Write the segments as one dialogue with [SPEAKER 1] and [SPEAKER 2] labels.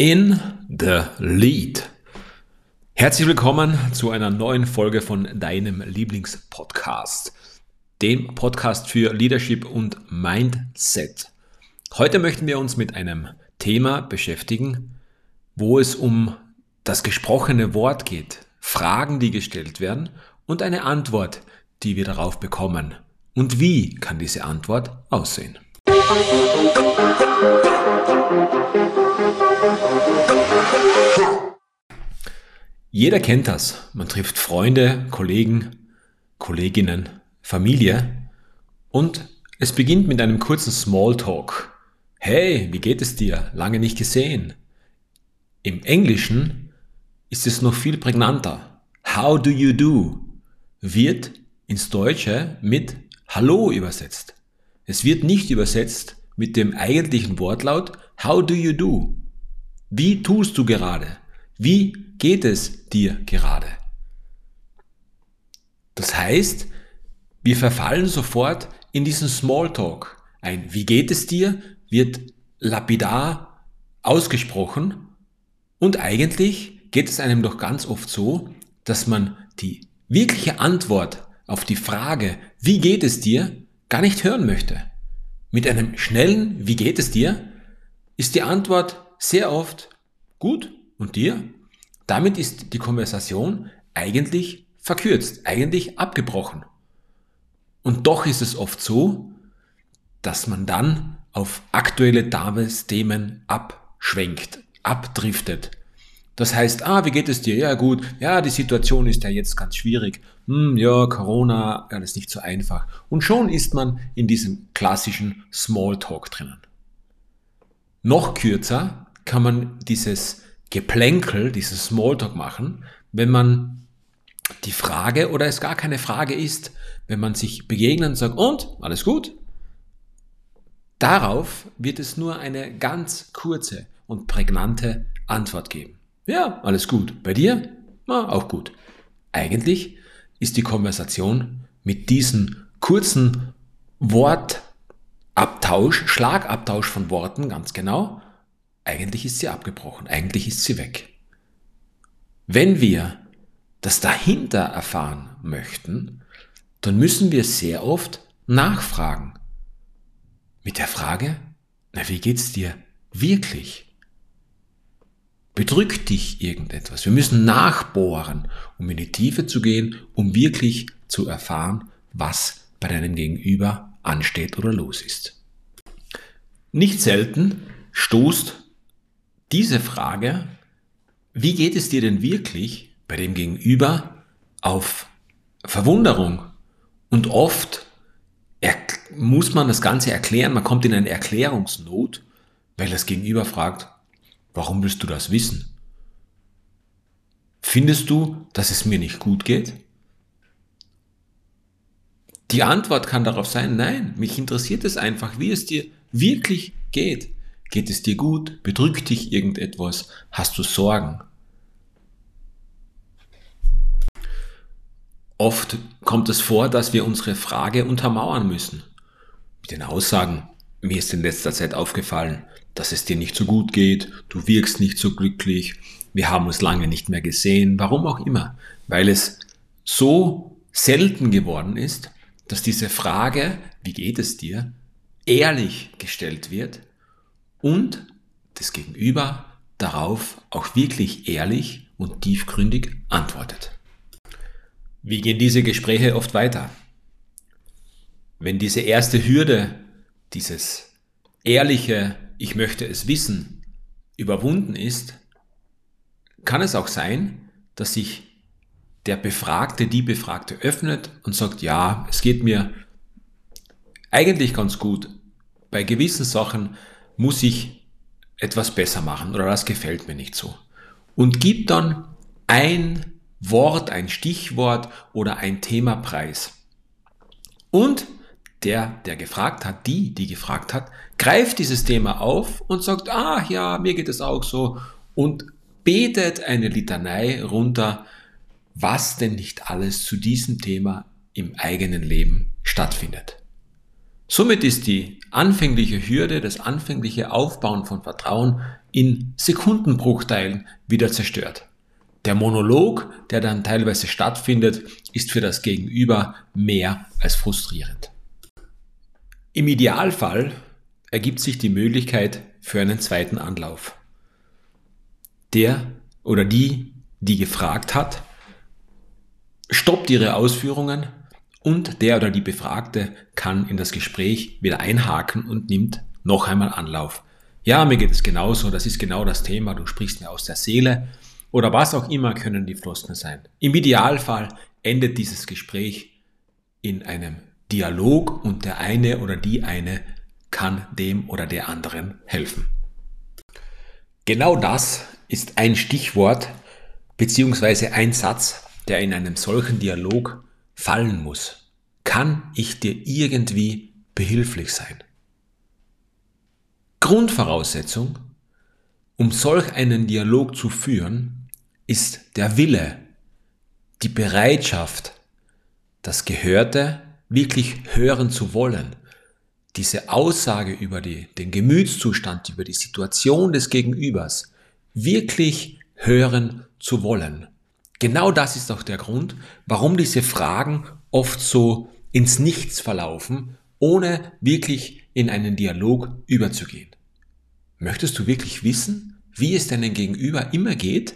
[SPEAKER 1] In the Lead. Herzlich willkommen zu einer neuen Folge von deinem Lieblingspodcast, dem Podcast für Leadership und Mindset. Heute möchten wir uns mit einem Thema beschäftigen, wo es um das gesprochene Wort geht, Fragen, die gestellt werden und eine Antwort, die wir darauf bekommen. Und wie kann diese Antwort aussehen? Jeder kennt das. Man trifft Freunde, Kollegen, Kolleginnen, Familie und es beginnt mit einem kurzen Smalltalk. Hey, wie geht es dir? Lange nicht gesehen. Im Englischen ist es noch viel prägnanter. How do you do? wird ins Deutsche mit Hallo übersetzt. Es wird nicht übersetzt mit dem eigentlichen Wortlaut How do you do? Wie tust du gerade? Wie geht es dir gerade? Das heißt, wir verfallen sofort in diesen Smalltalk. Ein Wie geht es dir wird lapidar ausgesprochen und eigentlich geht es einem doch ganz oft so, dass man die wirkliche Antwort auf die Frage, wie geht es dir, gar nicht hören möchte. Mit einem schnellen Wie geht es dir ist die Antwort sehr oft gut und dir. Damit ist die Konversation eigentlich verkürzt, eigentlich abgebrochen. Und doch ist es oft so, dass man dann auf aktuelle Tagesthemen abschwenkt, abdriftet. Das heißt, ah, wie geht es dir? Ja, gut. Ja, die Situation ist ja jetzt ganz schwierig hm, ja, Corona, alles nicht so einfach. Und schon ist man in diesem klassischen Smalltalk drinnen. Noch kürzer kann man dieses Geplänkel, dieses Smalltalk machen, wenn man die Frage oder es gar keine Frage ist, wenn man sich begegnet und sagt, und, alles gut? Darauf wird es nur eine ganz kurze und prägnante Antwort geben. Ja, alles gut. Bei dir? Ja, auch gut. Eigentlich ist die Konversation mit diesem kurzen Wortabtausch, Schlagabtausch von Worten, ganz genau, eigentlich ist sie abgebrochen, eigentlich ist sie weg. Wenn wir das dahinter erfahren möchten, dann müssen wir sehr oft nachfragen. Mit der Frage, na, wie geht's dir wirklich? Bedrückt dich irgendetwas? Wir müssen nachbohren, um in die Tiefe zu gehen, um wirklich zu erfahren, was bei deinem Gegenüber ansteht oder los ist. Nicht selten stoßt diese Frage, wie geht es dir denn wirklich bei dem Gegenüber auf Verwunderung? Und oft muss man das Ganze erklären, man kommt in eine Erklärungsnot, weil das Gegenüber fragt, Warum willst du das wissen? Findest du, dass es mir nicht gut geht? Die Antwort kann darauf sein, nein, mich interessiert es einfach, wie es dir wirklich geht. Geht es dir gut? Bedrückt dich irgendetwas? Hast du Sorgen? Oft kommt es vor, dass wir unsere Frage untermauern müssen. Mit den Aussagen, mir ist in letzter Zeit aufgefallen, dass es dir nicht so gut geht, du wirkst nicht so glücklich, wir haben uns lange nicht mehr gesehen, warum auch immer, weil es so selten geworden ist, dass diese Frage, wie geht es dir, ehrlich gestellt wird und das Gegenüber darauf auch wirklich ehrlich und tiefgründig antwortet. Wie gehen diese Gespräche oft weiter? Wenn diese erste Hürde, dieses ehrliche ich möchte es wissen, überwunden ist, kann es auch sein, dass sich der Befragte, die Befragte öffnet und sagt, ja, es geht mir eigentlich ganz gut. Bei gewissen Sachen muss ich etwas besser machen oder das gefällt mir nicht so. Und gibt dann ein Wort, ein Stichwort oder ein Themapreis. Und der, der gefragt hat, die, die gefragt hat, greift dieses Thema auf und sagt, ah ja, mir geht es auch so und betet eine Litanei runter, was denn nicht alles zu diesem Thema im eigenen Leben stattfindet. Somit ist die anfängliche Hürde, das anfängliche Aufbauen von Vertrauen in Sekundenbruchteilen wieder zerstört. Der Monolog, der dann teilweise stattfindet, ist für das Gegenüber mehr als frustrierend. Im Idealfall ergibt sich die Möglichkeit für einen zweiten Anlauf. Der oder die, die gefragt hat, stoppt ihre Ausführungen und der oder die Befragte kann in das Gespräch wieder einhaken und nimmt noch einmal Anlauf. Ja, mir geht es genauso, das ist genau das Thema, du sprichst mir aus der Seele oder was auch immer können die Floskeln sein. Im Idealfall endet dieses Gespräch in einem Dialog und der eine oder die eine kann dem oder der anderen helfen. Genau das ist ein Stichwort beziehungsweise ein Satz, der in einem solchen Dialog fallen muss. Kann ich dir irgendwie behilflich sein? Grundvoraussetzung, um solch einen Dialog zu führen, ist der Wille, die Bereitschaft, das Gehörte wirklich hören zu wollen, diese Aussage über die, den Gemütszustand, über die Situation des Gegenübers wirklich hören zu wollen. Genau das ist auch der Grund, warum diese Fragen oft so ins Nichts verlaufen, ohne wirklich in einen Dialog überzugehen. Möchtest du wirklich wissen, wie es deinem Gegenüber immer geht?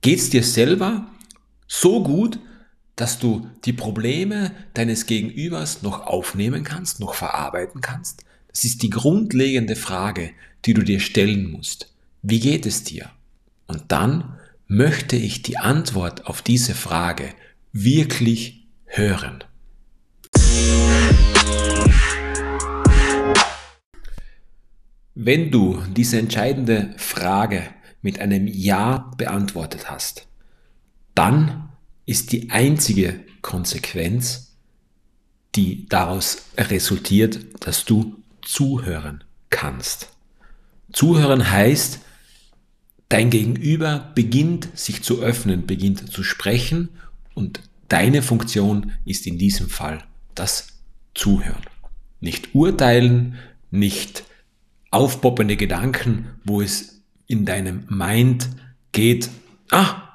[SPEAKER 1] Geht es dir selber so gut, dass du die Probleme deines Gegenübers noch aufnehmen kannst, noch verarbeiten kannst? Das ist die grundlegende Frage, die du dir stellen musst. Wie geht es dir? Und dann möchte ich die Antwort auf diese Frage wirklich hören. Wenn du diese entscheidende Frage mit einem Ja beantwortet hast, dann ist die einzige Konsequenz, die daraus resultiert, dass du zuhören kannst. Zuhören heißt, dein Gegenüber beginnt sich zu öffnen, beginnt zu sprechen und deine Funktion ist in diesem Fall das Zuhören. Nicht urteilen, nicht aufpoppende Gedanken, wo es in deinem Mind geht, ah,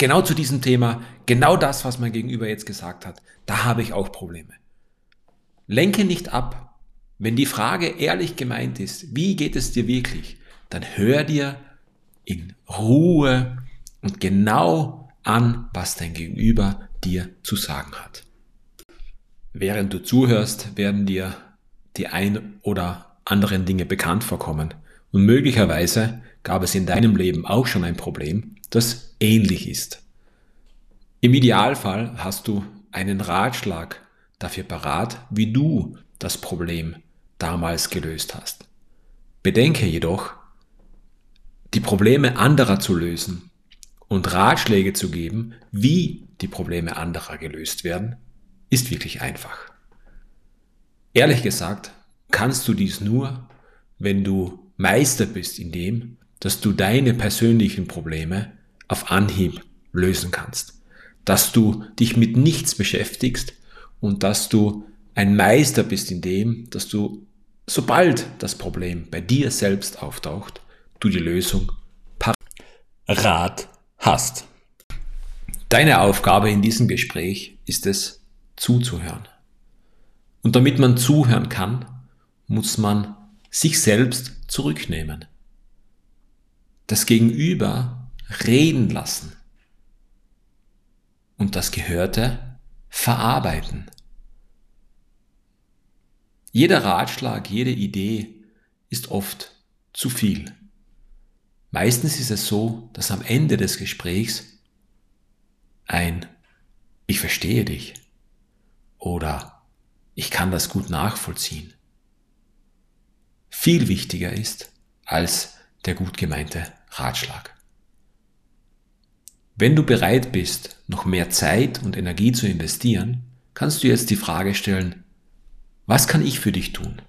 [SPEAKER 1] genau zu diesem Thema, genau das, was mein Gegenüber jetzt gesagt hat, da habe ich auch Probleme. Lenke nicht ab. Wenn die Frage ehrlich gemeint ist, wie geht es dir wirklich, dann hör dir in Ruhe und genau an, was dein Gegenüber dir zu sagen hat. Während du zuhörst, werden dir die ein oder anderen Dinge bekannt vorkommen. Und möglicherweise gab es in deinem Leben auch schon ein Problem, das ähnlich ist. Im Idealfall hast du einen Ratschlag dafür parat, wie du das Problem damals gelöst hast. Bedenke jedoch, die Probleme anderer zu lösen und Ratschläge zu geben, wie die Probleme anderer gelöst werden, ist wirklich einfach. Ehrlich gesagt, kannst du dies nur, wenn du Meister bist in dem, dass du deine persönlichen Probleme auf Anhieb lösen kannst. Dass du dich mit nichts beschäftigst und dass du ein Meister bist in dem, dass du, sobald das Problem bei dir selbst auftaucht, du die Lösung parat hast. Deine Aufgabe in diesem Gespräch ist es, zuzuhören. Und damit man zuhören kann, muss man sich selbst zurücknehmen. Das Gegenüber reden lassen und das Gehörte verarbeiten. Jeder Ratschlag, jede Idee ist oft zu viel. Meistens ist es so, dass am Ende des Gesprächs ein Ich verstehe dich oder Ich kann das gut nachvollziehen viel wichtiger ist als der gut gemeinte Ratschlag. Wenn du bereit bist, noch mehr Zeit und Energie zu investieren, kannst du jetzt die Frage stellen, was kann ich für dich tun?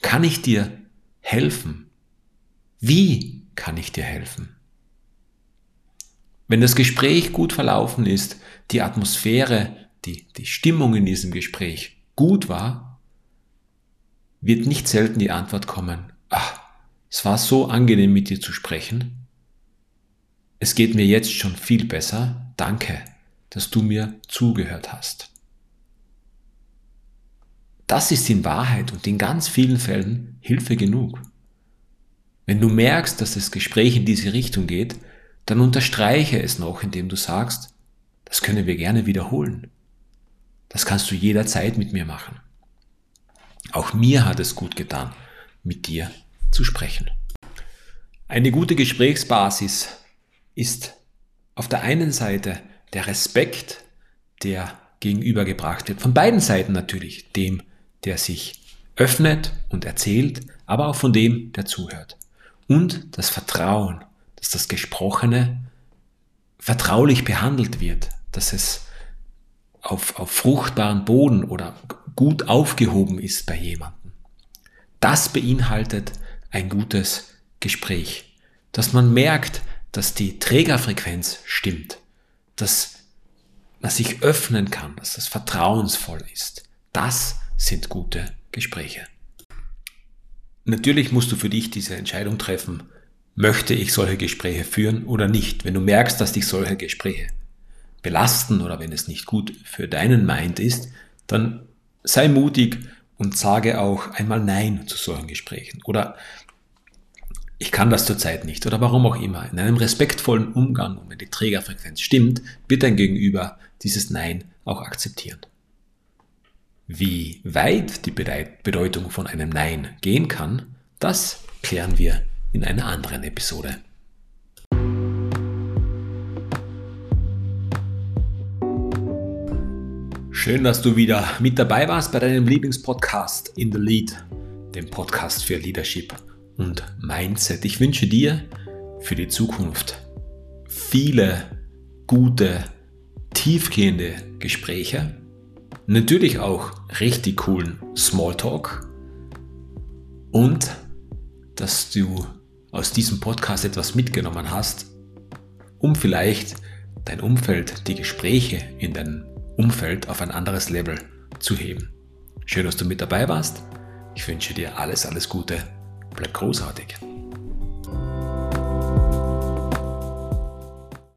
[SPEAKER 1] Kann ich dir helfen? Wie kann ich dir helfen? Wenn das Gespräch gut verlaufen ist, die Atmosphäre, die, die Stimmung in diesem Gespräch gut war, wird nicht selten die Antwort kommen, ach, es war so angenehm mit dir zu sprechen. Es geht mir jetzt schon viel besser. Danke, dass du mir zugehört hast. Das ist in Wahrheit und in ganz vielen Fällen Hilfe genug. Wenn du merkst, dass das Gespräch in diese Richtung geht, dann unterstreiche es noch, indem du sagst, das können wir gerne wiederholen. Das kannst du jederzeit mit mir machen. Auch mir hat es gut getan, mit dir zu sprechen. Eine gute Gesprächsbasis ist auf der einen Seite der Respekt, der gegenübergebracht wird, von beiden Seiten natürlich, dem, der sich öffnet und erzählt, aber auch von dem, der zuhört. Und das Vertrauen, dass das Gesprochene vertraulich behandelt wird, dass es auf, auf fruchtbaren Boden oder gut aufgehoben ist bei jemandem. Das beinhaltet ein gutes Gespräch, dass man merkt, dass die Trägerfrequenz stimmt, dass man sich öffnen kann, dass das vertrauensvoll ist. Das sind gute Gespräche. Natürlich musst du für dich diese Entscheidung treffen, möchte ich solche Gespräche führen oder nicht. Wenn du merkst, dass dich solche Gespräche belasten oder wenn es nicht gut für deinen Mind ist, dann sei mutig und sage auch einmal Nein zu solchen Gesprächen. Oder ich kann das zurzeit nicht oder warum auch immer. In einem respektvollen Umgang und wenn die Trägerfrequenz stimmt, wird dein Gegenüber dieses Nein auch akzeptieren. Wie weit die Bedeutung von einem Nein gehen kann, das klären wir in einer anderen Episode. Schön, dass du wieder mit dabei warst bei deinem Lieblingspodcast In the Lead, dem Podcast für Leadership und Mindset. Ich wünsche dir für die Zukunft viele gute, tiefgehende Gespräche Natürlich auch richtig coolen Smalltalk und dass du aus diesem Podcast etwas mitgenommen hast, um vielleicht dein Umfeld, die Gespräche in deinem Umfeld auf ein anderes Level zu heben. Schön, dass du mit dabei warst. Ich wünsche dir alles, alles Gute. Bleib großartig.